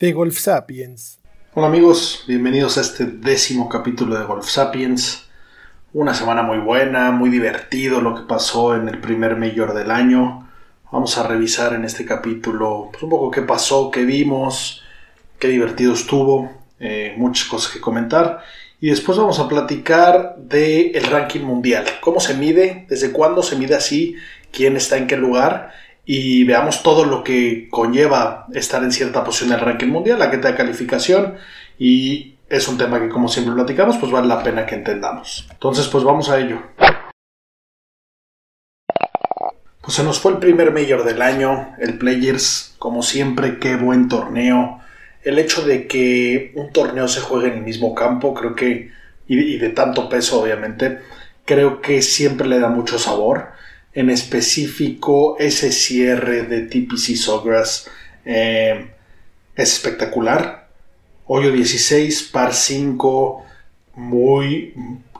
De Golf Sapiens. Hola amigos, bienvenidos a este décimo capítulo de Golf Sapiens. Una semana muy buena, muy divertido lo que pasó en el primer mayor del año. Vamos a revisar en este capítulo pues, un poco qué pasó, qué vimos, qué divertido estuvo, eh, muchas cosas que comentar. Y después vamos a platicar del el ranking mundial, cómo se mide, desde cuándo se mide así, quién está en qué lugar y veamos todo lo que conlleva estar en cierta posición en el ranking mundial, la que te da calificación y es un tema que como siempre platicamos, pues vale la pena que entendamos. Entonces, pues vamos a ello. Pues se nos fue el primer mayor del año, el Players, como siempre, qué buen torneo el hecho de que un torneo se juegue en el mismo campo, creo que, y, de tanto peso obviamente, creo que siempre le da mucho sabor. En específico, ese cierre de TPC Sawgrass eh, es espectacular. Hoyo 16, par 5, muy.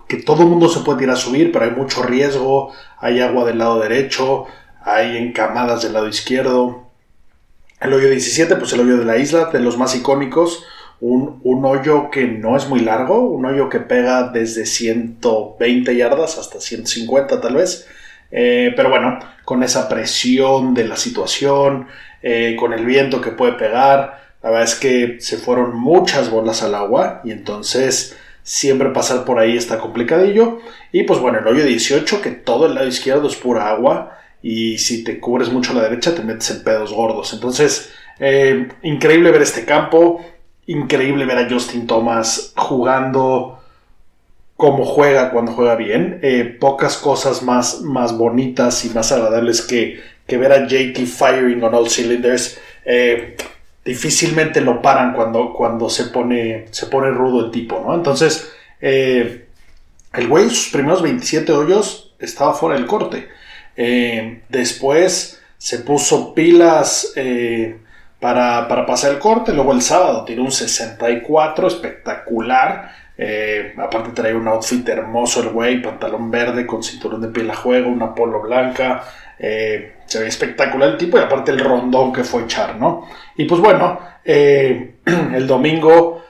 que todo el mundo se puede ir a subir, pero hay mucho riesgo. Hay agua del lado derecho, hay encamadas del lado izquierdo. El hoyo 17, pues el hoyo de la isla, de los más icónicos. Un, hoyo que no es muy largo, un hoyo que pega desde 120 yardas hasta 150 tal vez. Eh, pero bueno, con esa presión de la situación, eh, con el viento que puede pegar, la verdad es que se fueron muchas bolas al agua y entonces siempre pasar por ahí está complicadillo. Y pues bueno, el hoyo 18, que todo el lado izquierdo es pura agua y si te cubres mucho la derecha te metes en pedos gordos. Entonces, eh, increíble ver este campo, increíble ver a Justin Thomas jugando como juega cuando juega bien. Eh, pocas cosas más, más bonitas y más agradables que, que ver a JT firing on all cylinders. Eh, difícilmente lo paran cuando, cuando se, pone, se pone rudo el tipo, ¿no? Entonces, el güey, sus primeros 27 hoyos estaba fuera del corte. Eh, después se puso pilas eh, para, pasar el corte. Luego el sábado tiró un 64 espectacular. Eh, aparte traía un outfit hermoso el güey, pantalón verde con cinturón de piel a juego, una polo blanca. se ve espectacular el tipo y aparte el rondón que fue echar, ¿no? Y pues bueno, el domingo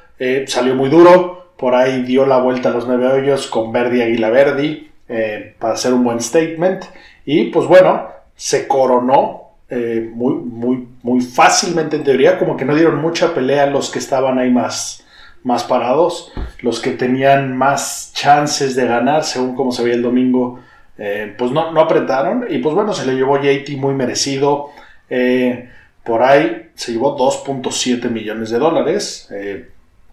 salió muy duro. Por ahí dio la vuelta a los nueve hoyos con Verdi Aguila Verdi para hacer un buen statement. Y pues bueno, se coronó eh, muy, muy, muy fácilmente en teoría, como que no dieron mucha pelea los que estaban ahí más, más parados, los que tenían más chances de ganar, según como se veía el domingo, eh, pues no, no apretaron. Y pues bueno, se le llevó JT muy merecido. Eh, por ahí se llevó 2.7 millones de dólares.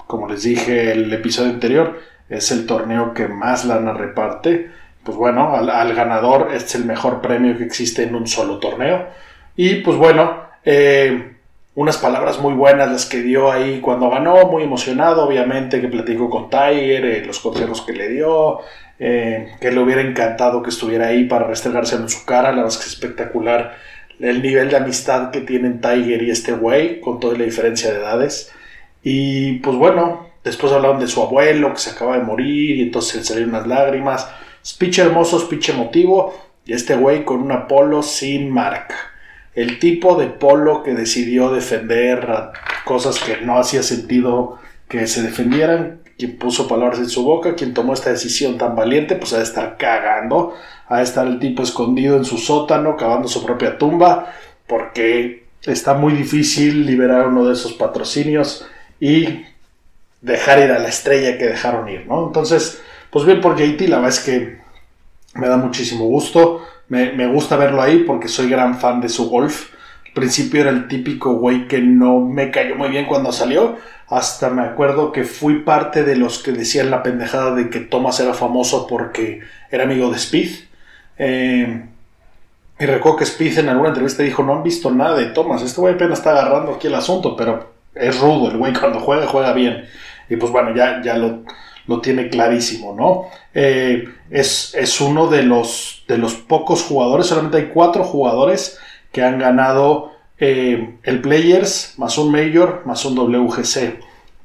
como les dije el episodio anterior, es el torneo que más lana reparte pues bueno, al, ganador es el mejor premio que existe en un solo torneo. Y pues bueno, eh, unas palabras muy buenas las que dio ahí cuando ganó, muy emocionado, obviamente, que platicó con Tiger, eh, los consejos que le dio, eh, que le hubiera encantado que estuviera ahí para restregárselo en su cara, la verdad es que es espectacular el nivel de amistad que tienen Tiger y este güey, con toda la diferencia de edades. Y pues bueno, después hablaron de su abuelo que se acaba de morir y entonces salieron unas lágrimas. Speech hermoso, speech emotivo. Y este güey con una polo sin marca. El tipo de polo que decidió defender cosas que no hacía sentido que se defendieran. Quien puso palabras en su boca, quien tomó esta decisión tan valiente, pues ha de estar cagando. Ha de estar el tipo escondido en su sótano, cavando su propia tumba. Porque está muy difícil liberar uno de esos patrocinios y dejar ir a la estrella que dejaron ir, ¿no? Entonces, pues bien por JT, la verdad es que me da muchísimo gusto. Me, gusta verlo ahí porque soy gran fan de su golf. Al principio era el típico güey que no me cayó muy bien cuando salió. Hasta me acuerdo que fui parte de los que decían la pendejada de que Thomas era famoso porque era amigo de Speed. Eh, Y recuerdo que Spieth en alguna entrevista dijo, no han visto nada de Thomas, este güey apenas está agarrando aquí el asunto, pero es rudo, el güey cuando juega, juega bien. Y pues bueno, ya, ya lo, lo tiene clarísimo, ¿no? Eh, es, es, uno de los, de los pocos jugadores, solamente hay cuatro jugadores que han ganado eh, el Players, más un Major, más un WGC.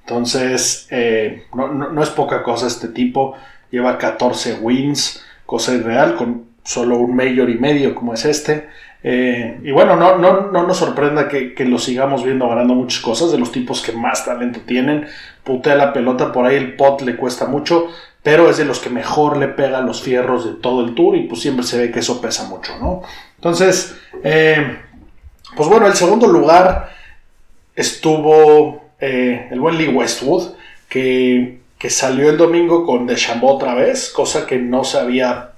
Entonces, eh, no, no, es poca cosa este tipo. Lleva 14 wins, cosa irreal, con solo un Major y medio como es este. Y bueno, no, no, no nos sorprenda que, que, lo sigamos viendo ganando muchas cosas, de los tipos que más talento tienen. Putea la pelota, por ahí el pot le cuesta mucho, pero es de los que mejor le pega los fierros de todo el tour y pues siempre se ve que eso pesa mucho, ¿no? Entonces, eh, pues bueno, el segundo lugar estuvo eh, el buen Lee Westwood, que, que salió el domingo con DeChambeau otra vez, cosa que no se había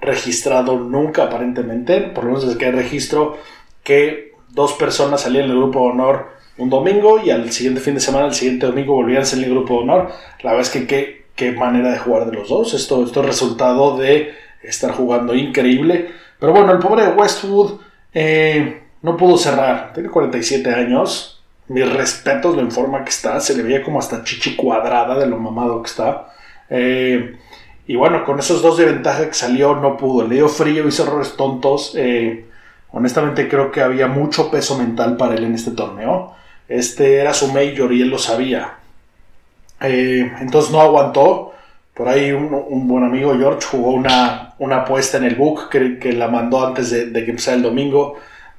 registrado nunca aparentemente, por lo menos desde que hay registro, que dos personas salían del grupo de honor un domingo y al siguiente fin de semana, el siguiente domingo volvían a salir del grupo de honor. La verdad es que qué, qué manera de jugar de los dos. Esto, esto es resultado de estar jugando increíble. Pero bueno, el pobre Westwood eh, no pudo cerrar. Tiene 47 años. Mis respetos en forma que está. Se le veía como hasta chichi cuadrada de lo mamado que está. Eh, y bueno, con esos dos de ventaja que salió, no pudo. Le dio frío, hizo errores tontos. Eh, honestamente, creo que había mucho peso mental para él en este torneo. Este era su mayor y él lo sabía. entonces no aguantó. Por ahí un, buen amigo George jugó una, una apuesta en el book que, que la mandó antes de, que empezara el domingo,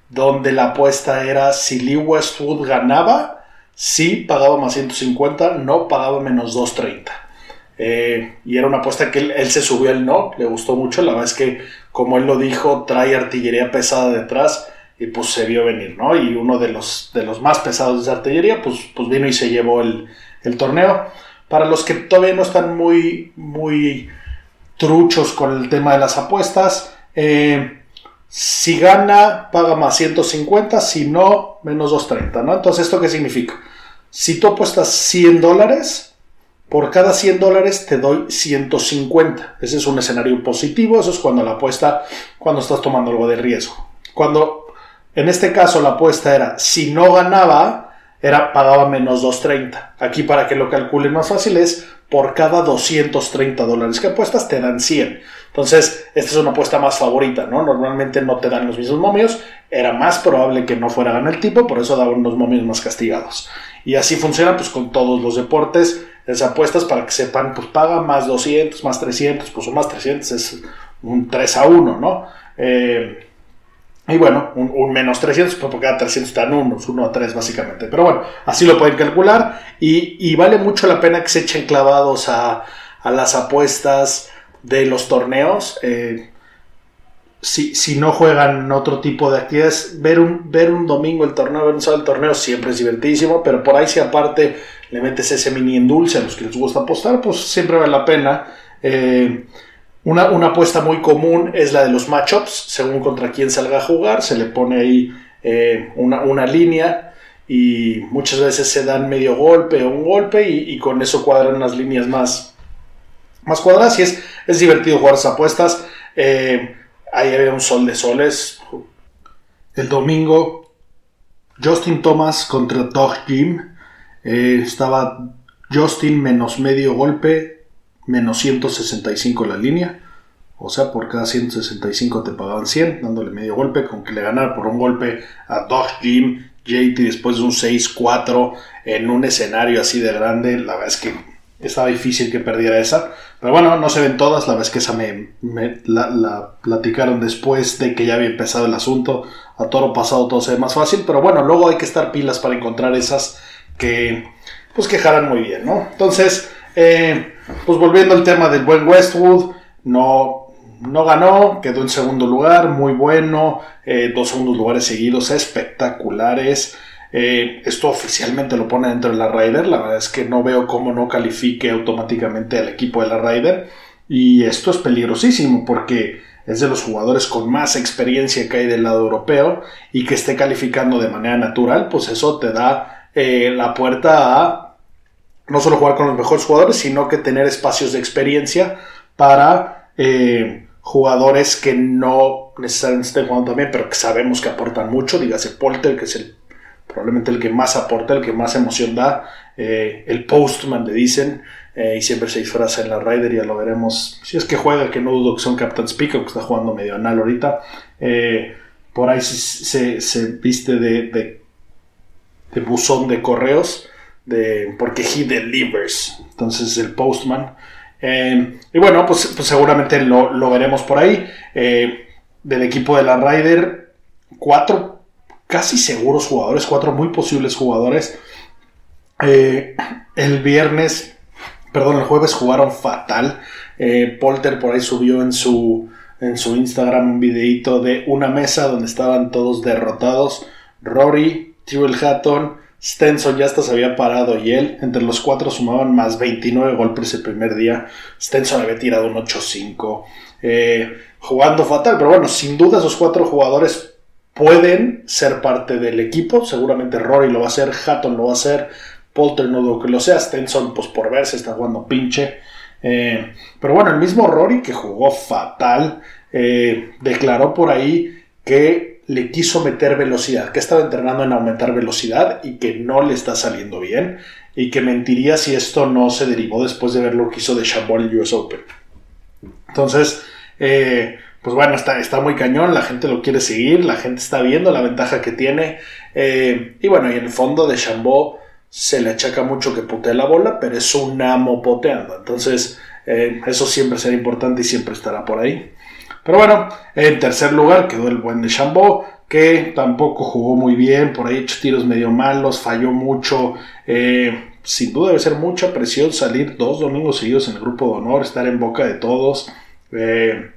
donde la apuesta era si Lee Westwood ganaba, sí pagaba más 150, no pagaba menos 230. Eh, y era una apuesta que él, se subió al no, le gustó mucho, la verdad es que como él lo dijo, trae artillería pesada detrás y pues se vio venir, ¿no? Y uno de los, de los más pesados de artillería, pues, pues vino y se llevó el, el torneo. Para los que todavía no están muy, muy truchos con el tema de las apuestas, eh, si gana, paga más 150, si no, menos 230, ¿no? Entonces, ¿esto qué significa? Si tú apuestas 100 dólares, por cada 100 dólares te doy 150. Ese es un escenario positivo, eso es cuando la apuesta, cuando estás tomando algo de riesgo. Cuando, en este caso, la apuesta era, si no ganaba, era pagaba menos 230. Aquí para que lo calculen más fácil es por cada 230 dólares que apuestas te dan 100. Entonces, esta es una apuesta más favorita, ¿no? Normalmente no te dan los mismos momios, era más probable que no fuera ganar el tipo, por eso daban unos momios más castigados. Y así funciona pues con todos los deportes, las apuestas para que sepan, pues paga más 200, más 300, pues o más 300 es un 3 a 1, ¿no? Eh, y bueno, un, menos 300, pues porque cada 300 están unos, 1 a 3 básicamente. Pero bueno, así lo pueden calcular y, vale mucho la pena que se echen clavados a, las apuestas de los torneos. Eh, si, no juegan otro tipo de actividades, ver un, ver un domingo el torneo, ver un sábado el torneo siempre es divertidísimo, pero por ahí si aparte le metes ese mini endulce a los que les gusta apostar, pues siempre vale la pena. Eh, una, apuesta muy común es la de los matchups, según contra quién salga a jugar, se le pone ahí eh, una, línea y muchas veces se dan medio golpe o un golpe y, con eso cuadran unas líneas más, más cuadradas y es, es divertido jugar esas apuestas. Eh, ahí había un sol de soles. El domingo, Justin Thomas contra Doug Jim. Eh, estaba Justin menos medio golpe, menos 165 la línea. O sea, por cada 165 te pagaban 100, dándole medio golpe, con que le ganara por un golpe a Dodge Jim, JT después de un 6-4 en un escenario así de grande. La verdad es que estaba difícil que perdiera esa. Pero bueno, no se ven todas. La verdad es que esa me, la, platicaron después de que ya había empezado el asunto. A toro pasado todo se ve más fácil. Pero bueno, luego hay que estar pilas para encontrar esas que pues quejaran muy bien, ¿no? Entonces, eh, pues volviendo al tema del buen Westwood, no, no ganó, quedó en segundo lugar, muy bueno, eh, dos segundos lugares seguidos espectaculares. Eh, esto oficialmente lo pone dentro de la Ryder, la verdad es que no veo cómo no califique automáticamente al equipo de la Ryder. Y esto es peligrosísimo porque es de los jugadores con más experiencia que hay del lado europeo y que esté calificando de manera natural, pues eso te da la puerta a no solo jugar con los mejores jugadores, sino que tener espacios de experiencia para, eh, jugadores que no necesariamente estén jugando también, pero que sabemos que aportan mucho. Dígase Polter, que es el, probablemente el que más aporta, el que más emoción da. Eh, el Postman, le dicen. Eh, y siempre se disfraza en la Rider, ya lo veremos. Si es que juega, que no dudo que son Captain Speaker, que está jugando medio anal ahorita. Eh, por ahí se, viste de, de, buzón de correos, de, porque he delivers. Entonces el Postman. Eh, y bueno, pues, pues seguramente lo, veremos por ahí. del equipo de la Rider, cuatro casi seguros jugadores, cuatro muy posibles jugadores. el viernes perdón, el jueves jugaron fatal. Eh, Polter por ahí subió en su, en su Instagram un videito de una mesa donde estaban todos derrotados. Rory, Tyrell Hatton, Stenson ya hasta se había parado y él, entre los cuatro sumaban más 29 golpes el primer día. Stenson había tirado un 8-5. Eh, jugando fatal, pero bueno, sin duda esos cuatro jugadores pueden ser parte del equipo. Seguramente Rory lo va a hacer, Hatton lo va a hacer, Polter no dudo que lo sea. Stenson, pues por verse, está jugando pinche. Eh, pero bueno, el mismo Rory, que jugó fatal, eh, declaró por ahí que le quiso meter velocidad, que estaba entrenando en aumentar velocidad y que no le está saliendo bien. Y que mentiría si esto no se derivó después de ver lo que hizo de Chambol el US Open. Entonces, eh, pues bueno, está, está muy cañón, la gente lo quiere seguir, la gente está viendo la ventaja que tiene. y bueno, y en el fondo de Chambó se le achaca mucho que putee la bola, pero es un amo poteando. Entonces, eh, eso siempre será importante y siempre estará por ahí. Pero bueno, en tercer lugar quedó el buen de Chambó, que tampoco jugó muy bien, por ahí hecho tiros medio malos, falló mucho. Eh, sin duda debe ser mucha presión salir dos domingos seguidos en el grupo de honor, estar en boca de todos. Eh,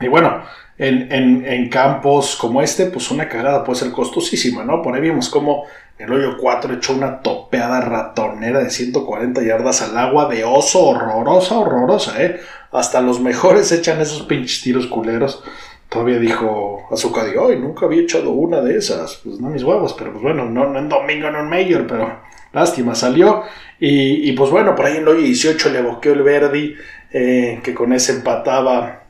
y bueno, en, en, campos como este, pues una cagada puede ser costosísima, ¿no? Por ahí vimos cómo el hoyo 4 echó una topeada ratonera de 140 yardas al agua de oso, horrorosa, horrorosa, ¿eh? Hasta los mejores echan esos pinches tiros culeros. Todavía dijo Azuka, digo, hoy nunca había echado una de esas. Pues no mis huevos, pero pues bueno, no, en domingo, no en mayor, pero lástima, salió. Y, pues bueno, por ahí en el hoyo 18 le boqueó el Verdi, eh, que con ese empataba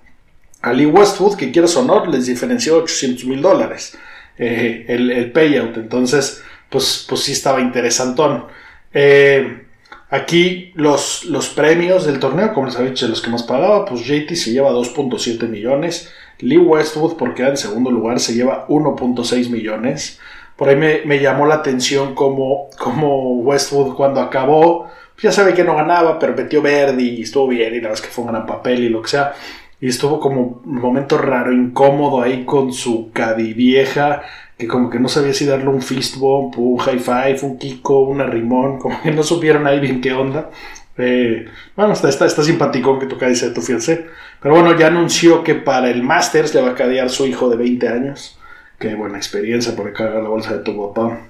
a Lee Westwood, que quieras o no, les diferenció 800 mil dólares eh, el payout. Entonces, pues, pues sí estaba interesantón. Eh, aquí los, los premios del torneo, como les había dicho, los que más pagaba, pues JT se lleva 2.7 millones. Lee Westwood, porque queda en segundo lugar, se lleva 1.6 millones. Por ahí me, llamó la atención como, como Westwood cuando acabó, pues ya sabe que no ganaba, pero metió verde y estuvo bien y la verdad es que fue un gran papel y lo que sea. Y estuvo como un momento raro, incómodo ahí con su cadivieja que como que no sabía si darle un fist bump, un high five, un kiko, un arrimón, como que no supieron ahí bien qué onda. Eh, bueno, está, está, está simpaticón que tu dice tu fiancé. Pero bueno, ya anunció que para el Masters le va a cadear su hijo de 20 años. Qué buena experiencia por cargar la bolsa de tu papá.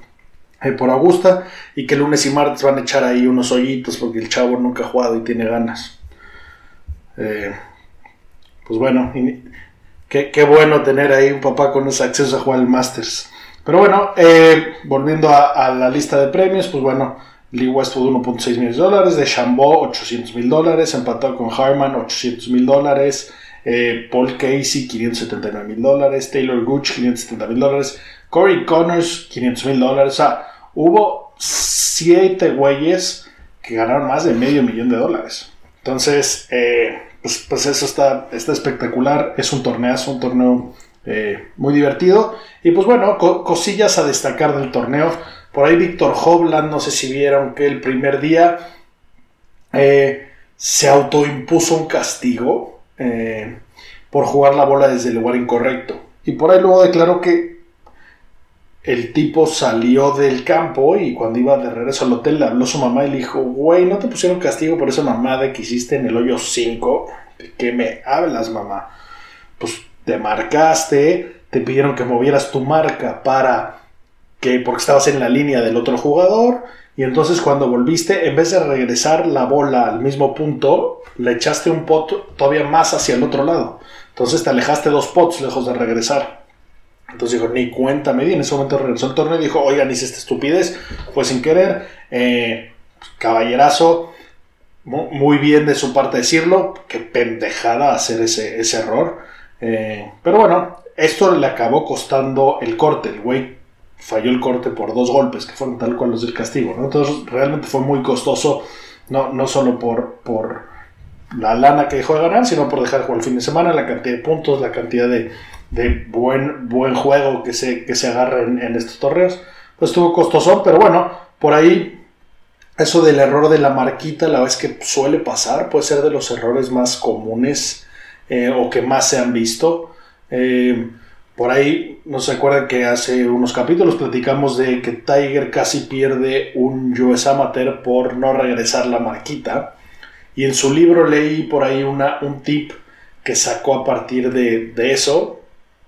Eh, por Augusta. Y que lunes y martes van a echar ahí unos hoyitos porque el chavo nunca ha jugado y tiene ganas. Eh, pues bueno, Qué, bueno tener ahí un papá con ese acceso a jugar el Masters. Pero bueno, eh, volviendo a, la lista de premios, pues bueno, Lee Westwood 1.6 millones de dólares, de Chambó 800 mil dólares, empatado con Harman 800 mil dólares, eh, Paul Casey 579 mil dólares, Taylor Gooch 570 mil dólares, Corey Connors 500 mil dólares. O sea, hubo 7 güeyes que ganaron más de medio millón de dólares. Entonces, eh, pues, pues, eso está, está espectacular. Es un torneazo, un torneo eh, muy divertido. Y pues bueno, cosillas a destacar del torneo. Por ahí Víctor Hovland, no sé si vieron que el primer día eh, se autoimpuso un castigo eh, por jugar la bola desde el lugar incorrecto. Y por ahí luego declaró que el tipo salió del campo y cuando iba de regreso al hotel le habló su mamá y le dijo, güey, ¿no te pusieron castigo por esa mamada que hiciste en el hoyo 5? ¿De qué me hablas, mamá? Pues te marcaste, te pidieron que movieras tu marca para que, porque estabas en la línea del otro jugador, y entonces cuando volviste, en vez de regresar la bola al mismo punto, le echaste un pot todavía más hacia el otro lado. Entonces te alejaste dos pots lejos de regresar. Entonces dijo, ni cuenta me di. En ese momento regresó el torneo y dijo, oigan, hice esta estupidez. Fue sin querer. Eh, caballerazo. muy bien de su parte decirlo, qué pendejada hacer ese, ese error. Eh, pero bueno, esto le acabó costando el corte. El güey falló el corte por dos golpes, que fueron tal cual los del castigo. Entonces realmente fue muy costoso, no, no solo por, por la lana que dejó de ganar, sino por dejar jugar el fin de semana, la cantidad de puntos, la cantidad de, de buen, buen juego que se, que se agarra en, estos torneos. Pues estuvo costoso, pero bueno, por ahí eso del error de la marquita, la vez que suele pasar, puede ser de los errores más comunes eh, o que más se han visto. Eh, por ahí nos acuerdan que hace unos capítulos platicamos de que Tiger casi pierde un US Amateur por no regresar la marquita. Y en su libro leí por ahí una, un tip que sacó a partir de, de eso.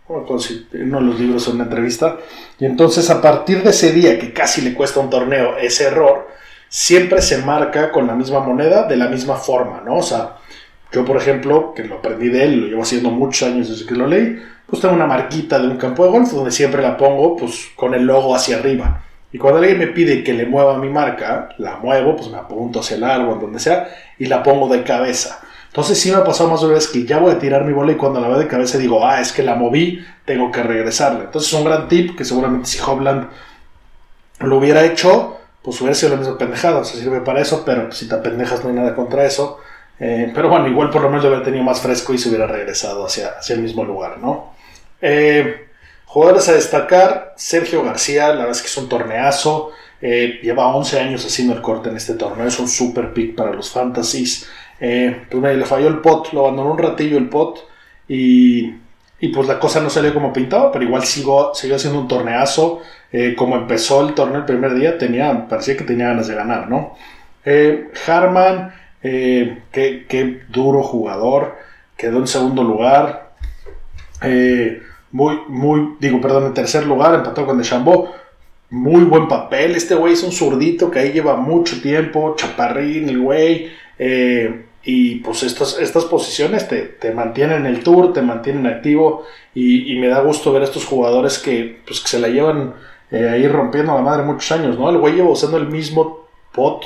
Uno de los libros en una entrevista. Y entonces a partir de ese día que casi le cuesta un torneo ese error, siempre se marca con la misma moneda de la misma forma, ¿no? O sea, yo por ejemplo, que lo aprendí de él, lo llevo haciendo muchos años desde que lo leí, pues tengo una marquita de un campo de golf donde siempre la pongo pues con el logo hacia arriba. Y cuando alguien me pide que le mueva mi marca, la muevo, pues me apunto hacia el árbol, donde sea, y la pongo de cabeza. Entonces sí me ha pasado más de una vez que ya voy a tirar mi bola y cuando la veo de cabeza digo, ah, es que la moví, tengo que regresarla. Entonces es un gran tip que seguramente si Hobland lo hubiera hecho, pues hubiera sido la misma pendejada, sirve para eso, pero si te pendejas no hay nada contra eso. Eh, pero bueno, igual por lo menos lo hubiera tenido más fresco y se hubiera regresado hacia, hacia el mismo lugar, ¿no? Eh, jugadores a destacar, Sergio García, la verdad es que es un torneazo, eh, lleva 11 años haciendo el corte en este torneo, es un super pick para los fantasies. Pues le falló el pot, lo abandonó un ratillo el pot y, y pues la cosa no salió como pintaba, pero igual siguió haciendo un torneazo. Eh, como empezó el torneo el primer día, tenía, parecía que tenía ganas de ganar, ¿no? Eh, Harman, eh, qué, duro jugador, quedó en segundo lugar, muy, muy, digo, perdón, en tercer lugar, empató con Deschambault, muy buen papel, este güey es un zurdito que ahí lleva mucho tiempo, chaparrín, el güey, y pues estas, estas posiciones te, mantienen en el tour, te mantienen activo, y, me da gusto ver a estos jugadores que, pues, que se la llevan eh, ahí rompiendo la madre muchos años, ¿no? El güey lleva usando el mismo pot,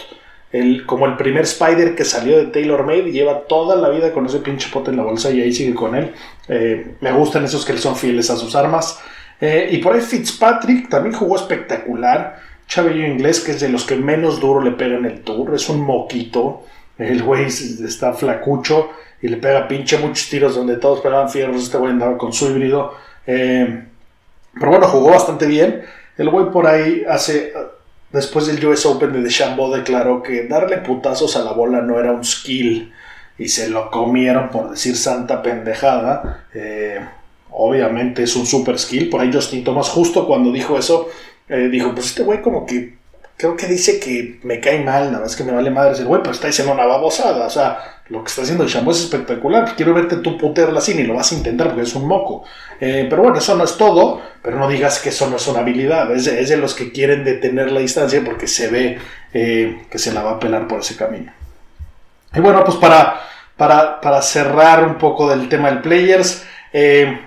el, como el primer Spider que salió de Taylor Made, lleva toda la vida con ese pinche pot en la bolsa y ahí sigue con él. Eh, me gustan esos que son fieles a sus armas. Eh, y por ahí Fitzpatrick también jugó espectacular. Chavillo inglés, que es de los que menos duro le pega en el tour, es un moquito. El güey está flacucho y le pega pinche muchos tiros donde todos pegaban fierros. Este güey andaba con su híbrido. pero bueno, jugó bastante bien. El güey por ahí hace, después del US Open de DeChambeau declaró que darle putazos a la bola no era un skill y se lo comieron por decir santa pendejada. Eh, obviamente es un super skill. Por ahí Justin Thomas justo cuando dijo eso, eh, dijo, pues este güey como que creo que dice que me cae mal, nada más que me vale madre el güey, pero está diciendo una babosada. O sea, lo que está haciendo el Chambó es espectacular. Quiero verte tú putearla así, ni lo vas a intentar porque es un moco. Eh, pero bueno, eso no es todo. Pero no digas que eso no es una habilidad. Es de, los que quieren detener la distancia porque se ve eh, que se la va a pelar por ese camino. Y bueno, pues para, para, cerrar un poco del tema del Players, eh,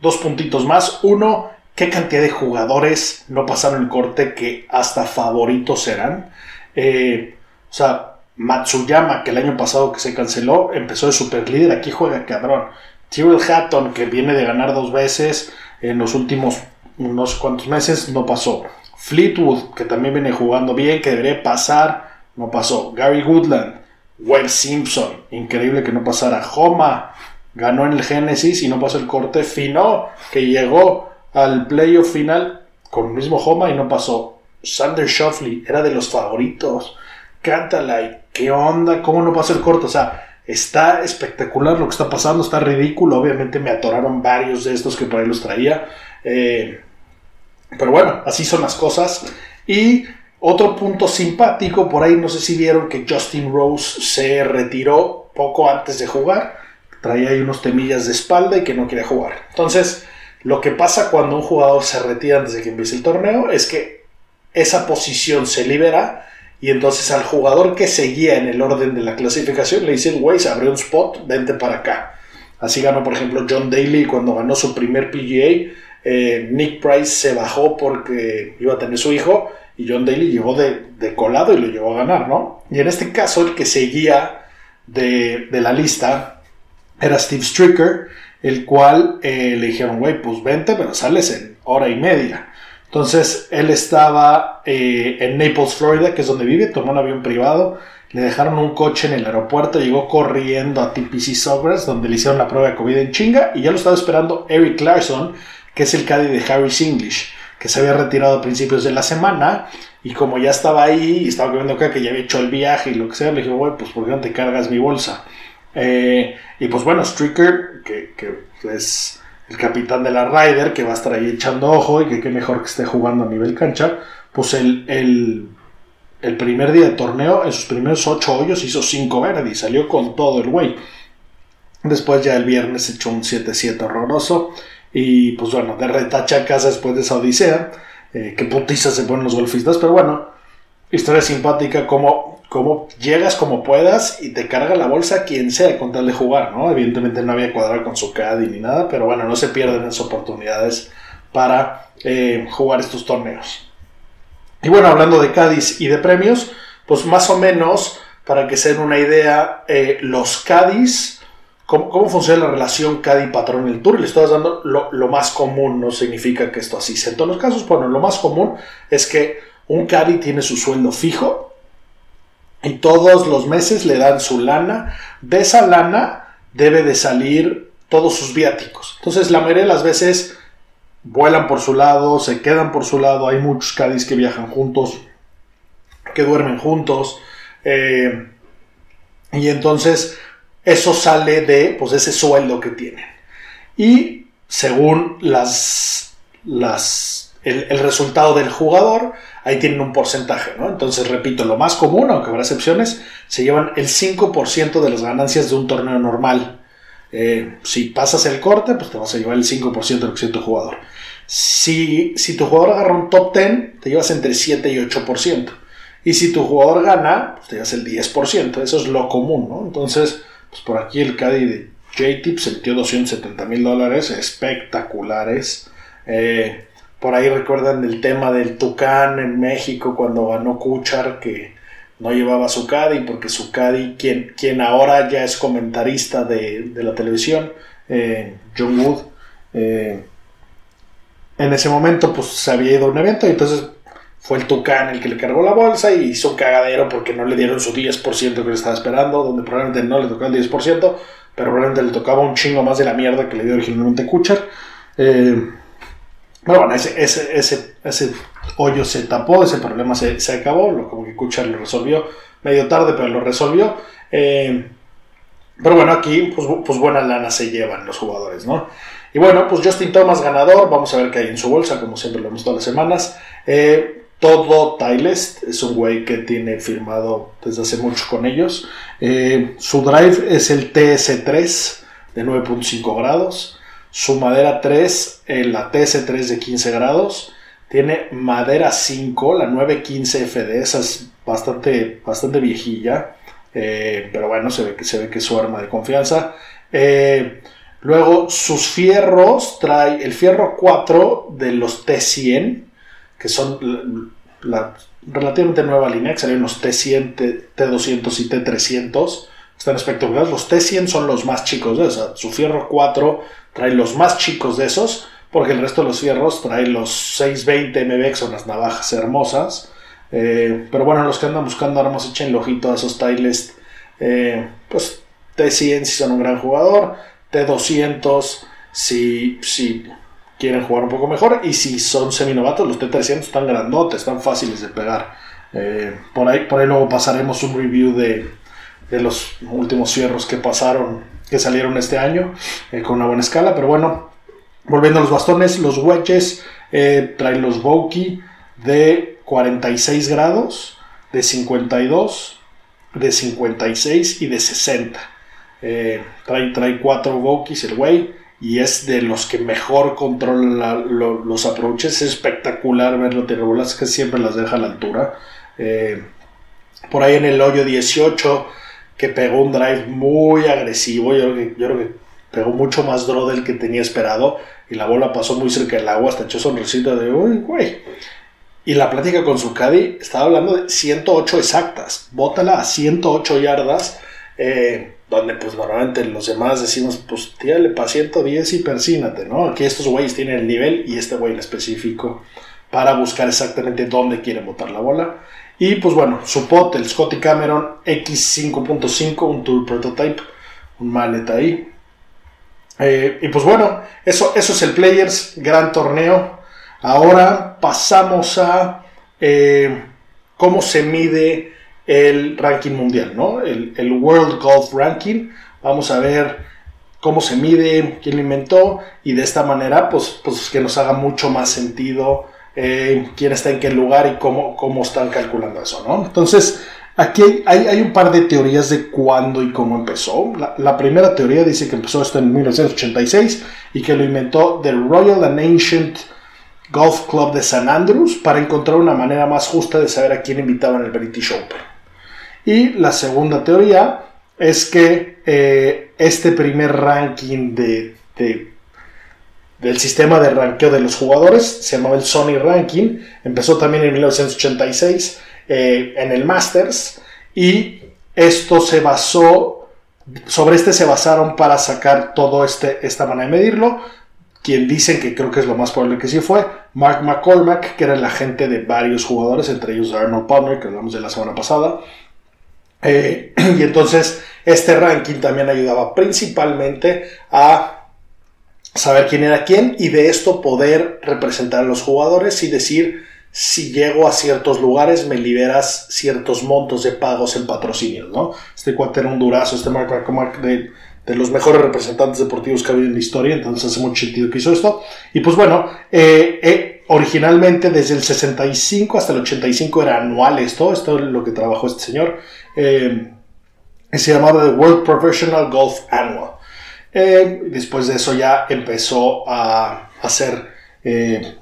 dos puntitos más. Uno, ¿qué cantidad de jugadores no pasaron el corte que hasta favoritos serán? o sea, Matsuyama, que el año pasado que se canceló, empezó de super líder, aquí juega cabrón. Tyrell Hatton, que viene de ganar dos veces en los últimos unos cuantos meses, no pasó. Fleetwood, que también viene jugando bien, que debería pasar, no pasó. Gary Goodland, Webb Simpson, increíble que no pasara. Homa, ganó en el Genesis y no pasó el corte. Fino, que llegó al playoff final con el mismo Homa y no pasó. Sander Shoffley era de los favoritos. Cántala ¿qué onda? ¿Cómo no pasó el corto? O sea, está espectacular lo que está pasando, está ridículo. Obviamente me atoraron varios de estos que por ahí los traía. Eh, pero bueno, así son las cosas. Y otro punto simpático, por ahí no sé si vieron que Justin Rose se retiró poco antes de jugar. Traía ahí unos temillas de espalda y que no quería jugar. Entonces, lo que pasa cuando un jugador se retira antes de que empiece el torneo es que esa posición se libera y entonces al jugador que seguía en el orden de la clasificación le dicen, güey, se abrió un spot, vente para acá. Así ganó, por ejemplo, John Daly cuando ganó su primer PGA. Eh, Nick Price se bajó porque iba a tener su hijo y John Daly llegó de, de, colado y lo llevó a ganar, ¿no? Y en este caso el que seguía de, de la lista era Steve Stricker, el cual eh, le dijeron, güey, pues vente, pero sales en hora y media. Entonces él estaba eh, en Naples, Florida, que es donde vive, tomó un avión privado, le dejaron un coche en el aeropuerto, llegó corriendo a TPC Sawgrass, donde le hicieron la prueba de COVID en chinga, y ya lo estaba esperando Eric Larson, que es el caddy de Harris English, que se había retirado a principios de la semana, y como ya estaba ahí, y estaba comiendo acá, que ya había hecho el viaje y lo que sea, le dije, güey, pues ¿por qué no te cargas mi bolsa? Eh, y pues bueno, Stricker, que, es el capitán de la Ryder, que va a estar ahí echando ojo y que qué mejor que esté jugando a nivel cancha, pues el, el, primer día de torneo, en sus primeros ocho hoyos hizo cinco verdes, salió con todo el güey. Después ya el viernes echó un 7-7 horroroso y pues bueno, de retacha a casa después de esa odisea, eh, que putiza se ponen los golfistas, pero bueno, historia simpática como como llegas como puedas y te carga la bolsa quien sea con tal de jugar, ¿no? Evidentemente no había cuadrado con su caddy ni nada, pero bueno, no se pierden esas oportunidades para eh, jugar estos torneos. Y bueno, hablando de Cádiz y de premios, pues más o menos, para que se den una idea, eh, los Cádiz, ¿cómo, funciona la relación Cádiz-patrón en el Tour? Le estoy dando lo, lo, más común, no significa que esto así sea en todos los casos, bueno, lo más común es que un Cádiz tiene su sueldo fijo, y todos los meses le dan su lana. De esa lana debe de salir todos sus viáticos. Entonces la mayoría de las veces vuelan por su lado, se quedan por su lado. Hay muchos Cádiz que viajan juntos, que duermen juntos. Eh, y entonces eso sale de pues, ese sueldo que tienen. Y según las, las, el resultado del jugador, ahí tienen un porcentaje, ¿no? Entonces, repito, lo más común, aunque habrá excepciones, se llevan el 5% de las ganancias de un torneo normal. Eh, si pasas el corte, pues te vas a llevar el 5% de lo que sea tu jugador. Si, si tu jugador agarra un top 10, te llevas entre 7 y 8%. Y si tu jugador gana, pues te llevas el 10%. Eso es lo común, ¿no? Entonces, pues por aquí el Caddy de J-Tip se metió 270 mil dólares espectaculares. Eh, por ahí recuerdan el tema del Tucán en México cuando ganó Kuchar que no llevaba su caddy porque su caddy, quien, quien ahora ya es comentarista de, la televisión, eh, John Wood, eh, en ese momento pues se había ido a un evento y entonces fue el Tucán el que le cargó la bolsa y hizo un cagadero porque no le dieron su 10% que le estaba esperando, donde probablemente no le tocaba el 10%, pero probablemente le tocaba un chingo más de la mierda que le dio originalmente Kuchar. Eh, pero bueno, ese, ese, ese, hoyo se tapó, ese problema se, acabó, lo, como que Kuchar lo resolvió medio tarde, pero lo resolvió. Eh, pero bueno, aquí pues, pues, buena lana se llevan los jugadores, ¿no? Y bueno, pues Justin Thomas ganador, vamos a ver qué hay en su bolsa, como siempre lo vemos todas las semanas. Eh, todo Tylest es un güey que tiene firmado desde hace mucho con ellos. Eh, su drive es el TS3 de 9.5 grados. Su madera 3, la TS3 de 15 grados. Tiene madera 5, la 915 FD, esa es bastante, bastante viejilla. Eh, pero bueno, se ve, que, se ve que es su arma de confianza. Eh, luego, sus fierros trae el fierro 4 de los T100, que son la, relativamente nueva línea, que salieron los T100, T200 y T300. Están espectaculares. Los T100 son los más chicos de esa. Su fierro 4 trae los más chicos de esos, porque el resto de los fierros trae los 620 MB, son las navajas hermosas. Eh, pero bueno, los que andan buscando armas, echen el ojito a esos Tylest. Eh, pues T100 si son un gran jugador, T200 si, si quieren jugar un poco mejor, y si son seminovatos, los T300 están grandotes, están fáciles de pegar. Eh, por, ahí, por ahí luego pasaremos un review de, de los últimos fierros que pasaron que salieron este año eh, con una buena escala. Pero bueno, volviendo a los bastones, los wedges eh, traen los Vokey de 46 grados, de 52, de 56 y de 60. Eh, trae, trae cuatro Vokeys el güey y es de los que mejor controla los approaches. Es espectacular verlo tiene bolas que siempre las deja a la altura. por ahí en el hoyo 18 que pegó un drive muy agresivo. Yo creo que, pegó mucho más draw del que tenía esperado. Y la bola pasó muy cerca del agua, hasta echó sonrisita de, uy, güey. y la plática con su caddy estaba hablando de 108 exactas. Bótala a 108 yardas. Eh, donde pues normalmente los demás decimos, pues tírale para 110 y persínate, ¿no? Aquí estos güeyes tienen el nivel y este güey en específico para buscar exactamente dónde quieren botar la bola. Y pues bueno, su pot, el Scotty Cameron X5.5, un Tour Prototype, un mallet ahí. Eh, y pues bueno, eso, eso es el Players, gran torneo. Ahora pasamos a eh, cómo se mide el ranking mundial, ¿no? El, World Golf Ranking. Vamos a ver cómo se mide, quién lo inventó y de esta manera, pues, pues que nos haga mucho más sentido eh, quién está en qué lugar y cómo, cómo están calculando eso, ¿no? Entonces, aquí hay, hay un par de teorías de cuándo y cómo empezó. La, primera teoría dice que empezó esto en 1986 y que lo inventó The Royal and Ancient Golf Club de San Andrews para encontrar una manera más justa de saber a quién invitaban al British Open. Y la segunda teoría es que eh, este primer ranking de, del sistema de ranqueo de los jugadores. Se llamaba el Sony Ranking, empezó también en 1986 eh, en el Masters. Y esto se basó, sobre este se basaron para sacar todo este, esta manera de medirlo. Quien dicen que creo que es lo más probable que sí fue, Mark McCormack, que era el agente de varios jugadores, entre ellos Arnold Palmer, que hablamos de la semana pasada, eh, y entonces este ranking también ayudaba principalmente a saber quién era quién y de esto poder representar a los jugadores y decir si llego a ciertos lugares me liberas ciertos montos de pagos en patrocinios, ¿no? Este cuate era un durazo, este Mark McCormack de, de, los mejores representantes deportivos que ha habido en la historia, entonces hace mucho sentido que hizo esto. Y pues bueno, eh, eh, originalmente desde el 65 hasta el 85 era anual esto, esto es lo que trabajó este señor. Eh, se llamaba The World Professional Golf Annual. Eh, después de eso ya empezó a hacer eh,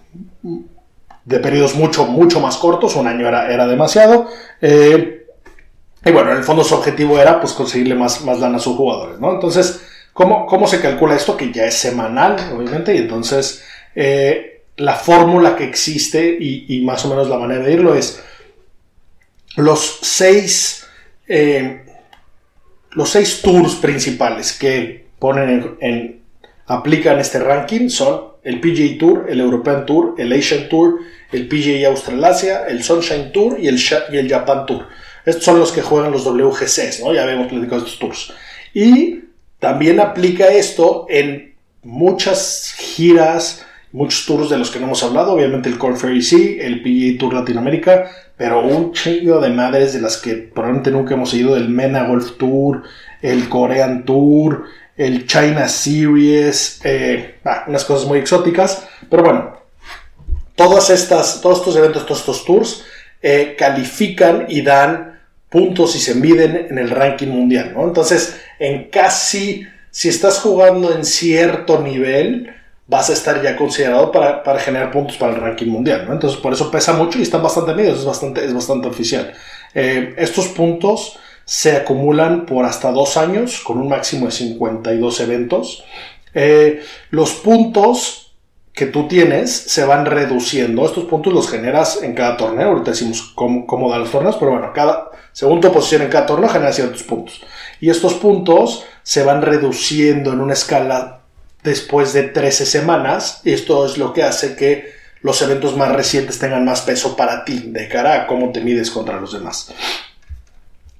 de periodos mucho, mucho más cortos, un año era, era demasiado. y bueno, en el fondo su objetivo era pues conseguirle más, más lana a sus jugadores, ¿no? Entonces, ¿cómo, ¿cómo se calcula esto? Que ya es semanal, obviamente, y entonces la fórmula que existe y, y, más o menos la manera de irlo es los seis eh, los seis tours principales que ponen en, aplican este ranking son el PGA Tour, el European Tour, el Asian Tour, el PGA Australasia, el Sunshine Tour y el, y el Japan Tour. Estos son los que juegan los WGCs, ¿no? Ya habíamos platicado estos tours. Y también aplica esto en muchas giras, muchos tours de los que no hemos hablado, obviamente el Corn Ferry Sea, el PGA Tour Latinoamérica, pero un chingo de madres de las que probablemente nunca hemos ido, el MENA Golf Tour, el Korean Tour, el China Series, eh, ah, unas cosas muy exóticas, pero bueno, todas estas, todos estos eventos, todos estos tours eh, califican y dan puntos y se miden en el ranking mundial, ¿no? Entonces, en casi, si estás jugando en cierto nivel, vas a estar ya considerado para, generar puntos para el ranking mundial, ¿no? Entonces, por eso pesa mucho y están bastante medidos, es bastante, es bastante oficial. Eh, estos puntos se acumulan por hasta dos años, con un máximo de 52 eventos. Eh, los puntos que tú tienes se van reduciendo. Estos puntos los generas en cada torneo. Ahorita decimos cómo, cómo dan los torneos, pero bueno, cada, según tu posición en cada torneo, generas ciertos puntos. Y estos puntos se van reduciendo en una escala después de 13 semanas. Y esto es lo que hace que los eventos más recientes tengan más peso para ti, de cara a cómo te mides contra los demás.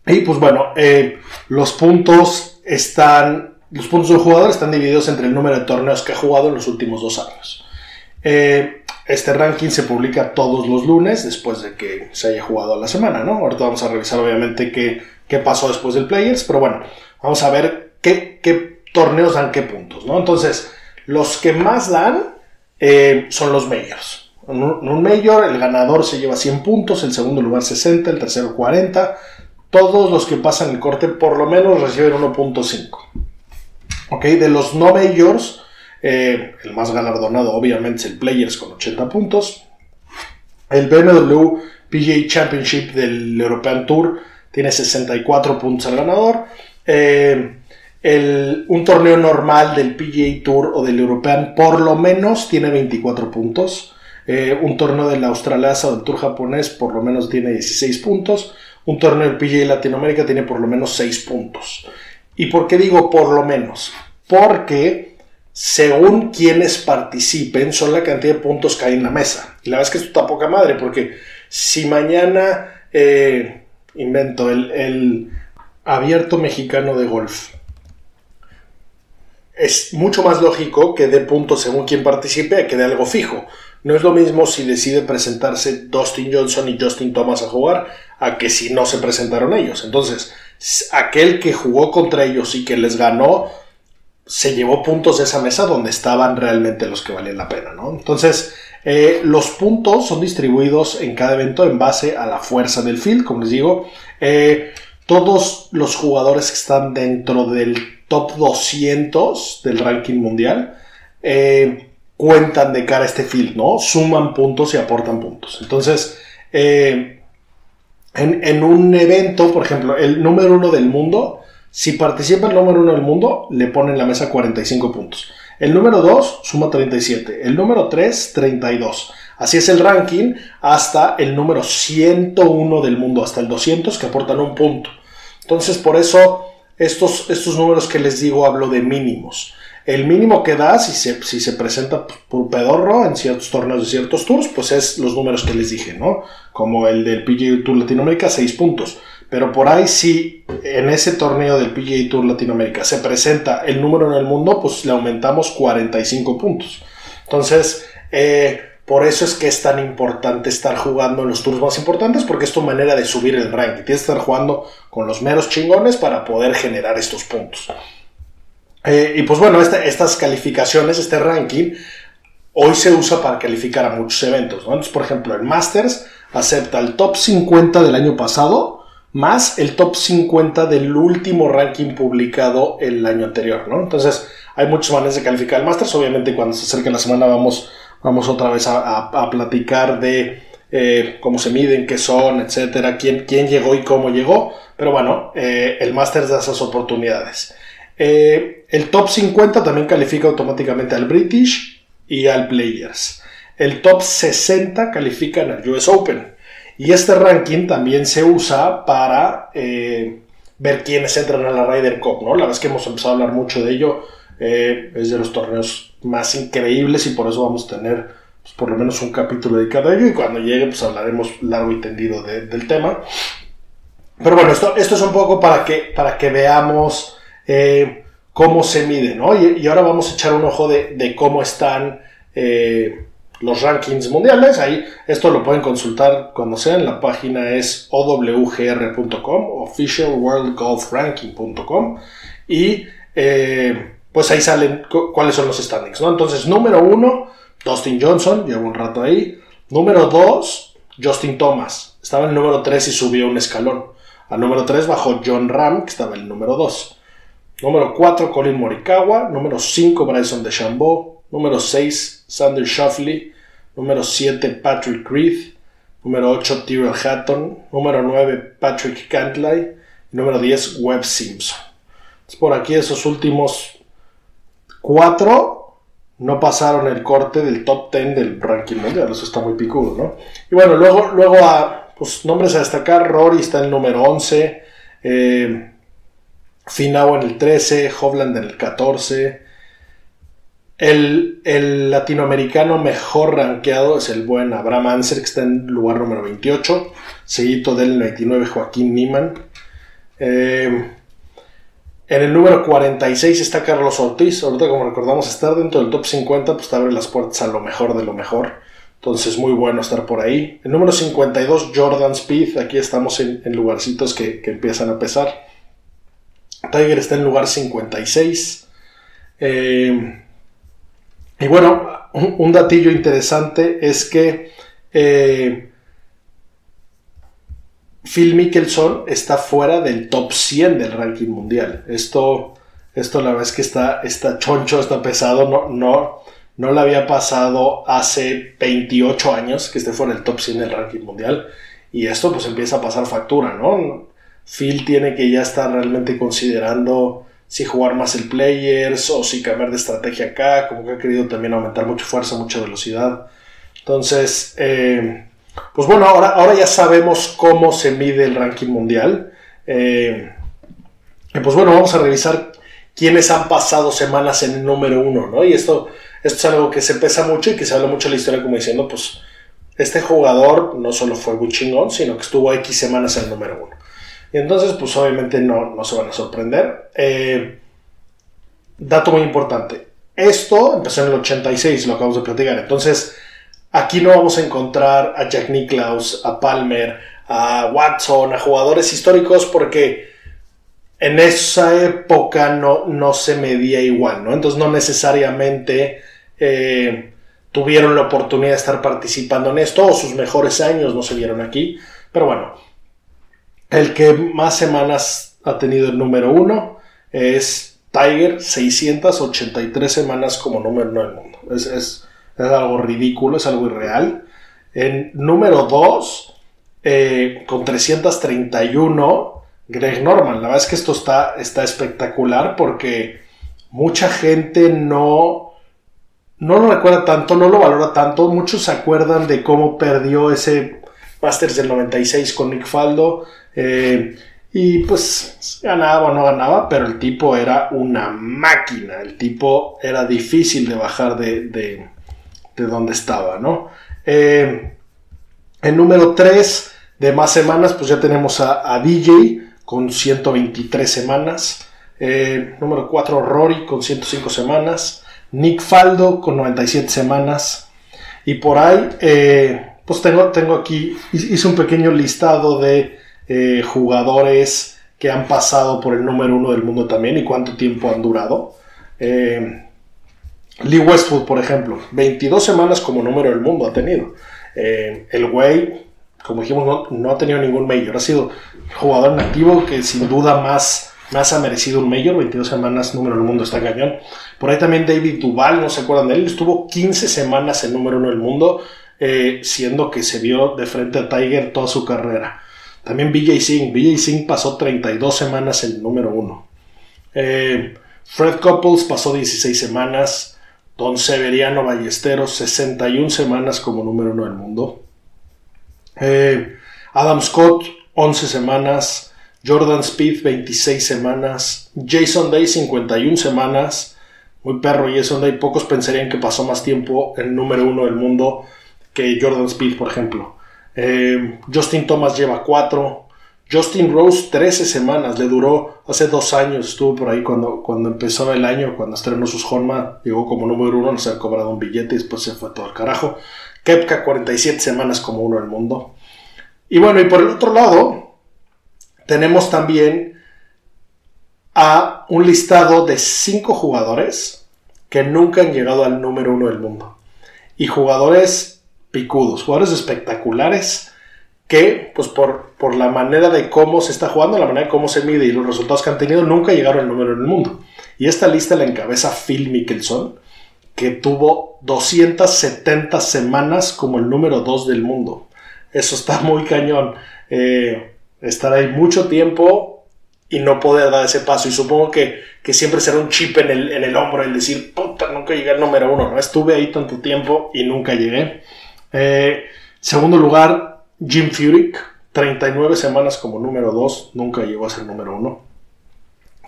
Y pues bueno, eh, los puntos están, los puntos del jugador están divididos entre el número de torneos que ha jugado en los últimos dos años. Eh, este ranking se publica todos los lunes después de que se haya jugado a la semana, ¿no? Ahorita vamos a revisar obviamente qué, qué pasó después del Players, pero bueno, vamos a ver qué, qué torneos dan qué puntos, ¿no? Entonces, los que más dan eh, son los majors. En un, mayor, el ganador se lleva 100 puntos, el segundo lugar 60, el tercero 40. Todos los que pasan el corte por lo menos reciben 1.5. ¿Ok? De los no majors, eh, el más galardonado obviamente es el Players con 80 puntos. El BMW PGA Championship del European Tour tiene 64 puntos al ganador. Eh, un torneo normal del PGA Tour o del European por lo menos tiene 24 puntos. Eh, un torneo del Australasa o del Tour japonés por lo menos tiene 16 puntos. Un torneo del PGA Latinoamérica tiene por lo menos 6 puntos. ¿Y por qué digo por lo menos? Porque según quienes participen son la cantidad de puntos que hay en la mesa. Y la verdad es que esto está poca madre porque si mañana, eh, invento, el abierto mexicano de golf es mucho más lógico que dé puntos según quien participe que dé algo fijo. No es lo mismo si decide presentarse Dustin Johnson y Justin Thomas a jugar a que si no se presentaron ellos. Entonces, aquel que jugó contra ellos y que les ganó se llevó puntos de esa mesa donde estaban realmente los que valían la pena, ¿no? Entonces, eh, los puntos son distribuidos en cada evento en base a la fuerza del field, como les digo. Eh, todos los jugadores que están dentro del top 200 del ranking mundial eh, cuentan de cara a este field, ¿no? Suman puntos y aportan puntos. Entonces, eh, en, un evento, por ejemplo, el número uno del mundo, si participa el número uno del mundo, le ponen la mesa 45 puntos. El número 2 suma 37. El número 3, 32. Así es el ranking hasta el número 101 del mundo, hasta el 200 que aportan un punto. Entonces, por eso estos, estos números que les digo hablo de mínimos. El mínimo que da, si se, si se presenta por pedorro en ciertos torneos de ciertos tours, pues es los números que les dije, ¿no? Como el del PGA Tour Latinoamérica, 6 puntos. Pero por ahí, si en ese torneo del PGA Tour Latinoamérica se presenta el número en el mundo, pues le aumentamos 45 puntos. Entonces, eh, por eso es que es tan importante estar jugando en los tours más importantes, porque es tu manera de subir el ranking. Tienes que estar jugando con los meros chingones para poder generar estos puntos. Eh, y pues bueno, estas calificaciones, este ranking, hoy se usa para calificar a muchos eventos. Entonces, por ejemplo, el Masters acepta el top 50 del año pasado más el top 50 del último ranking publicado el año anterior. ¿no? Entonces, hay muchas maneras de calificar el Masters. Obviamente, cuando se acerque la semana, vamos Vamos otra vez a, platicar de eh, cómo se miden, qué son, etcétera, quién, quién llegó y cómo llegó. Pero bueno, eh, el Masters da esas oportunidades. Eh, el top 50 también califica automáticamente al British y al Players. El top 60 califican al US Open. Y este ranking también se usa para ver quiénes entran a la Ryder Cup, ¿no? La vez que hemos empezado a hablar mucho de ello, es de los torneos más increíbles y por eso vamos a tener pues, por lo menos un capítulo dedicado a ello y cuando llegue pues hablaremos largo y tendido del tema. Pero bueno, esto, esto es un poco para que, para que veamos eh, cómo se mide, ¿no? Y, ahora vamos a echar un ojo de, cómo están eh, los rankings mundiales. Ahí esto lo pueden consultar cuando sea. La página es owgr.com, officialworldgolfranking.com. Y eh, pues ahí salen cuáles son los standings, ¿no? Entonces, número uno, Dustin Johnson, llevo un rato ahí. Número dos, Justin Thomas. Estaba en el número tres y subió un escalón. Al número tres bajó John Ram, que estaba en el número dos. Número cuatro, Colin Morikawa. Número cinco, Bryson DeChambeau. Número seis, Sander Shoffley. Número siete, Patrick Reed. Número ocho, Tyrell Hatton. Número nueve, Patrick Cantlay. Número diez, Webb Simpson. por aquí esos últimos Cuatro no pasaron el corte del top 10 del ranking mundial. Eso está muy picudo, ¿no? Y bueno, luego, luego a pues, nombres a destacar. Rory está en el número 11. Eh, Finau en el 13. Hovland en el 14. El, latinoamericano mejor rankeado es el buen Abraham Anser, que está en lugar número 28. Seguido del 99, Joaquín Niman. Eh, en el número 46 está Carlos Ortiz. Ahorita, como recordamos, estar dentro del top 50, pues te abre las puertas a lo mejor de lo mejor. Entonces, muy bueno estar por ahí. El número 52, Jordan Speed. Aquí estamos en, lugarcitos que, empiezan a pesar. Tiger está en lugar 56. Eh, y bueno, un, datillo interesante es que eh, Phil Mickelson está fuera del top 100 del ranking mundial. Esto, esto la verdad es que está, está choncho, está pesado. No, no, no le había pasado hace 28 años que esté fuera del top 100 del ranking mundial. Y esto pues empieza a pasar factura, ¿no? Phil tiene que ya estar realmente considerando si jugar más el players o si cambiar de estrategia acá, como que ha querido también aumentar mucha fuerza, mucha velocidad. Entonces, eh, pues bueno, ahora, ahora ya sabemos cómo se mide el ranking mundial. Eh, pues bueno, vamos a revisar quiénes han pasado semanas en el número uno, ¿no? Y esto, esto es algo que se pesa mucho y que se habla mucho en la historia como diciendo, pues este jugador no solo fue muy chingón, sino que estuvo X semanas en el número uno. Y entonces, pues obviamente no, no se van a sorprender. Eh, dato muy importante. Esto empezó en el 86, lo acabamos de platicar. Entonces, aquí no vamos a encontrar a Jack Nicklaus, a Palmer, a Watson, a jugadores históricos, porque en esa época no, no se medía igual, ¿no? Entonces, no necesariamente eh, tuvieron la oportunidad de estar participando en esto, o sus mejores años no se vieron aquí. Pero bueno, el que más semanas ha tenido el número uno es Tiger, 683 semanas como número uno del mundo. Es, algo ridículo, es algo irreal. En número 2, eh, con 331, Greg Norman. La verdad es que esto está, está espectacular porque mucha gente no, no lo recuerda tanto, no lo valora tanto. Muchos se acuerdan de cómo perdió ese Masters del 96 con Nick Faldo. Eh, y pues ganaba o no ganaba, pero el tipo era una máquina. El tipo era difícil de bajar de, de, donde estaba, ¿no? Eh, en número 3 de más semanas, pues ya tenemos a, DJ con 123 semanas. Eh, número 4, Rory con 105 semanas. Nick Faldo con 97 semanas. Y por ahí, pues tengo, tengo aquí, hice un pequeño listado de eh, jugadores que han pasado por el número uno del mundo también y cuánto tiempo han durado. Eh, Lee Westwood, por ejemplo, 22 semanas como número del mundo ha tenido. Eh, el güey, como dijimos, no, ha tenido ningún mayor. Ha sido jugador nativo que sin duda más, más ha merecido un mayor. 22 semanas número del mundo está cañón. Por ahí también David Duval, no se acuerdan de él, estuvo 15 semanas en número uno del mundo, siendo que se vio de frente a Tiger toda su carrera. También BJ Singh. BJ Singh pasó 32 semanas el número 1. Eh, Fred Couples pasó 16 semanas. Don Severiano Ballesteros 61 semanas como número 1 del mundo. Eh, Adam Scott 11 semanas. Jordan Speed 26 semanas. Jason Day 51 semanas. Muy perro Jason Day. Pocos pensarían que pasó más tiempo el número 1 del mundo que Jordan Speed, por ejemplo. Eh, Justin Thomas lleva 4. Justin Rose 13 semanas, le duró hace dos años, estuvo por ahí cuando, cuando empezó el año, cuando estrenó sus Honma, llegó como número uno, no se ha cobrado un billete y después se fue todo el carajo. Kepka 47 semanas como uno del mundo. Y bueno, y por el otro lado, tenemos también a un listado de 5 jugadores que nunca han llegado al número uno del mundo. Y jugadores picudos, jugadores espectaculares que, pues por, por la manera de cómo se está jugando, la manera de cómo se mide y los resultados que han tenido, nunca llegaron al número en el mundo. Y esta lista la encabeza Phil Mickelson, que tuvo 270 semanas como el número 2 del mundo. Eso está muy cañón. Eh, estar ahí mucho tiempo y no poder dar ese paso. Y supongo que, que siempre será un chip en el, en el hombro el decir, puta, nunca llegué al número uno. ¿no? Estuve ahí tanto tiempo y nunca llegué. Eh, segundo lugar, Jim Furyk, 39 semanas como número 2, nunca llegó a ser número 1.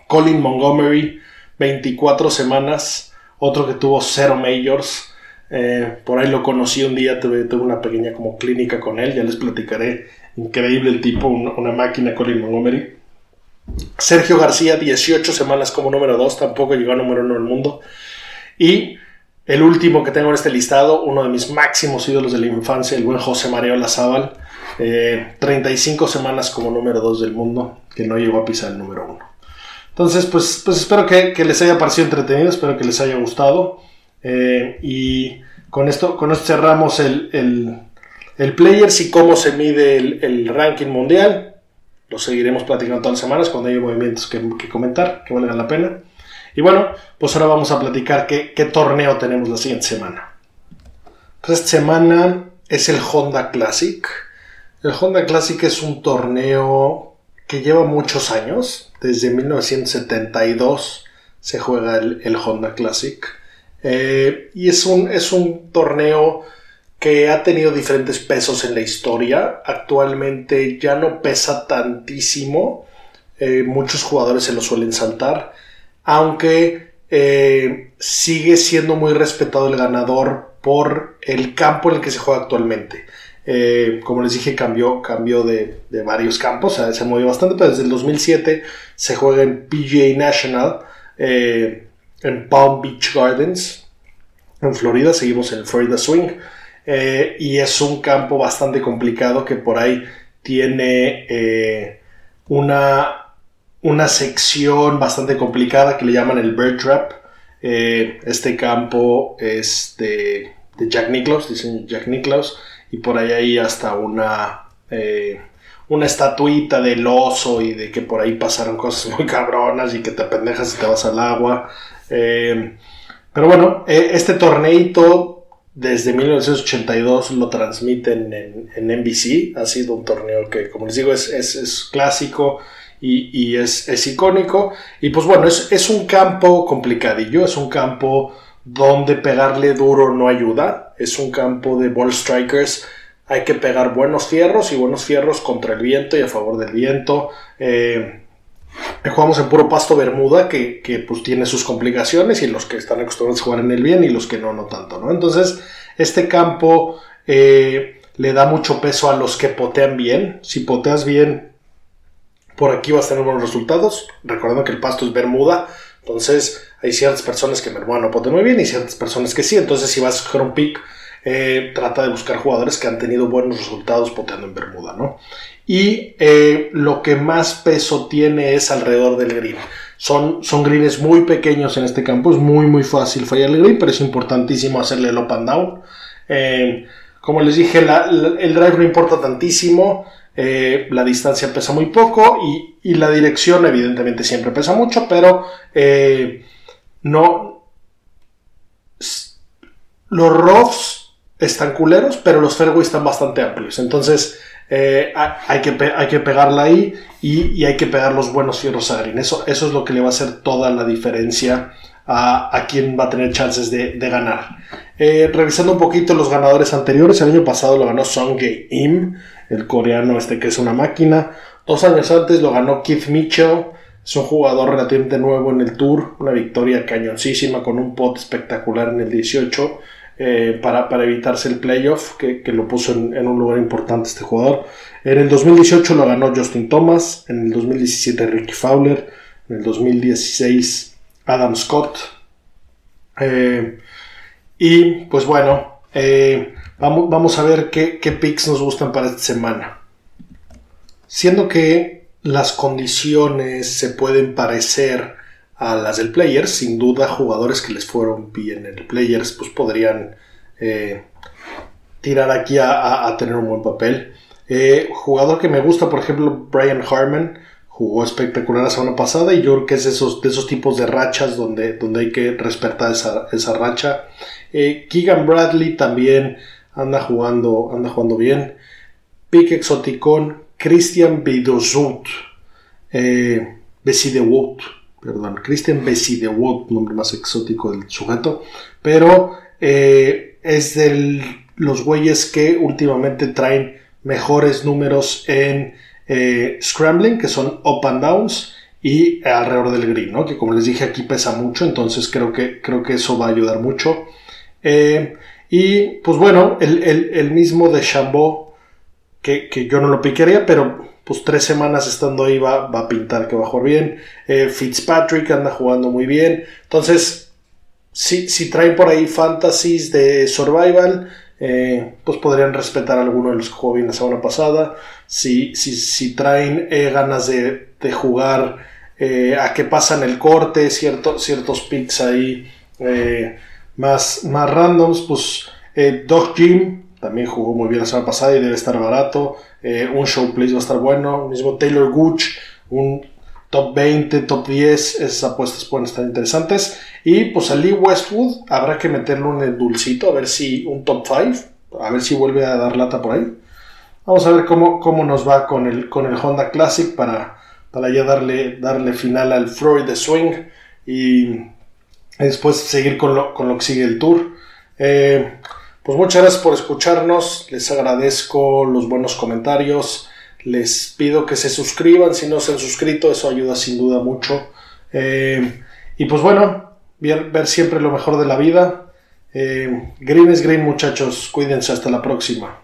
Colin Montgomery, 24 semanas, otro que tuvo 0 majors. Eh, por ahí lo conocí un día, tuve, una pequeña como clínica con él, ya les platicaré. Increíble el tipo, una, una máquina Colin Montgomery. Sergio García, 18 semanas como número 2, tampoco llegó a número 1 del mundo. Y el último que tengo en este listado, uno de mis máximos ídolos de la infancia, el buen José María Olazábal, 35 eh, semanas como número 2 del mundo, que no llegó a pisar el número 1. Entonces, pues, pues espero que, les haya parecido entretenido, espero que les haya gustado. Eh, y con esto, con esto cerramos el, el, el Players y cómo se mide el, ranking mundial. Lo seguiremos platicando todas las semanas cuando haya movimientos que, que comentar, que valgan la pena. Y bueno, pues ahora vamos a platicar qué, torneo tenemos la siguiente semana. Pues esta semana es el Honda Classic. El Honda Classic es un torneo que lleva muchos años. Desde 1972 se juega el, Honda Classic. Eh, y es un, es un torneo que ha tenido diferentes pesos en la historia. Actualmente ya no pesa tantísimo. Eh, muchos jugadores se lo suelen saltar. Aunque eh, sigue siendo muy respetado el ganador por el campo en el que se juega actualmente. Eh, como les dije, cambió, cambió de, varios campos, se movió bastante, pero desde el 2007 se juega en PGA National, en Palm Beach Gardens, en Florida, seguimos en Florida Swing. Eh, y es un campo bastante complicado que por ahí tiene eh, una, una sección bastante complicada que le llaman el Bird Trap. Eh, este campo es de, Jack Nicklaus, dicen Jack Nicklaus, y por ahí hay hasta una, una estatuita del oso y de que por ahí pasaron cosas muy cabronas y que te pendejas y te vas al agua. pero bueno, este torneito desde 1982 lo transmiten en, NBC. Ha sido un torneo que, como les digo, es, clásico y, es, icónico. Y pues bueno, es, un campo complicadillo, es un campo donde pegarle duro no ayuda. Es un campo de ball strikers. Hay que pegar buenos fierros y buenos fierros contra el viento y a favor del viento. Eh, jugamos en puro pasto Bermuda, que, pues tiene sus complicaciones, y los que están acostumbrados a jugar en el bien y los que no, no tanto, ¿no? Entonces, este campo eh, le da mucho peso a los que potean bien. Si poteas bien, por aquí vas a tener buenos resultados. Recordando que el pasto es Bermuda, entonces hay ciertas personas que Bermuda no potean muy bien y ciertas personas que sí. Entonces, si vas a coger un pick, eh, trata de buscar jugadores que han tenido buenos resultados poteando en Bermuda, ¿no? y eh, lo que más peso tiene es alrededor del green. Son, son greens muy pequeños en este campo, es muy muy fácil fallar el green, pero es importantísimo hacerle el up and down. Eh, como les dije, el drive no importa tantísimo, eh, la distancia pesa muy poco y, y, la dirección evidentemente siempre pesa mucho, pero no... Los roughs están culeros, pero los fairways están bastante amplios, entonces eh, hay, que, hay que pegarla ahí y, hay que pegar los buenos fierros a green. Eso, eso es lo que le va a hacer toda la diferencia a, a quien va a tener chances de, ganar. Eh, revisando un poquito los ganadores anteriores, el año pasado lo ganó Song Im, el coreano este que es una máquina. Dos años antes lo ganó Keith Mitchell, es un jugador relativamente nuevo en el Tour, una victoria cañoncísima con un pot espectacular en el 18. Eh, para, evitarse el playoff, que, lo puso en, un lugar importante este jugador. En el 2018 lo ganó Justin Thomas, en el 2017 Ricky Fowler, en el 2016 Adam Scott. Eh, y pues bueno, eh, vamos, vamos, a ver qué, qué picks nos gustan para esta semana. Siendo que las condiciones se pueden parecer a las del Players. Sin duda, jugadores que les fueron bien en el Players, pues podrían eh, tirar aquí a, tener un buen papel. Eh, jugador que me gusta, por ejemplo, Brian Harmon. Jugó espectacular la semana pasada y yo que es esos, de esos tipos de rachas donde, donde hay que respetar esa, esa racha. Eh, Keegan Bradley también anda jugando, anda jugando bien. Pick exoticón, Christian Bidozut. Eh, Wood perdón, Christian Wood, nombre más exótico del sujeto, pero eh, es de los güeyes que últimamente traen mejores números en eh, scrambling, que son up and downs, y alrededor del green, que como les dije aquí pesa mucho, entonces creo que, creo que eso va a ayudar mucho. Eh, y pues bueno, el, mismo de Chambó, que, que, yo no lo piquería, pero pues tres semanas estando ahí va, a pintar que va a jugar bien. Eh, Fitzpatrick anda jugando muy bien. Entonces, si, si traen por ahí fantasies de survival, eh, pues podrían respetar a alguno de los que jugó bien la semana pasada. Si, si, si traen eh, ganas de, jugar a que pasan el corte, ciertos picks ahí más, más randoms, pues Dog Jim también jugó muy bien la semana pasada y debe estar barato. Eh, un showplace va a estar bueno. Mismo Taylor Gooch, un top 20, top 10. Esas apuestas pueden estar interesantes. Y pues a Lee Westwood habrá que meterlo en dulcito, a ver si un top 5, a ver si vuelve a dar lata por ahí. Vamos a ver cómo, cómo nos va con el, con el Honda Classic para, para ya darle, darle final al Florida Swing y después seguir con lo, con lo que sigue el Tour. Eh, Pues muchas gracias por escucharnos, les agradezco los buenos comentarios, les pido que se suscriban si no se han suscrito, eso ayuda sin duda mucho. Eh, y pues bueno, ver, siempre lo mejor de la vida. Eh, green es green muchachos, cuídense hasta la próxima.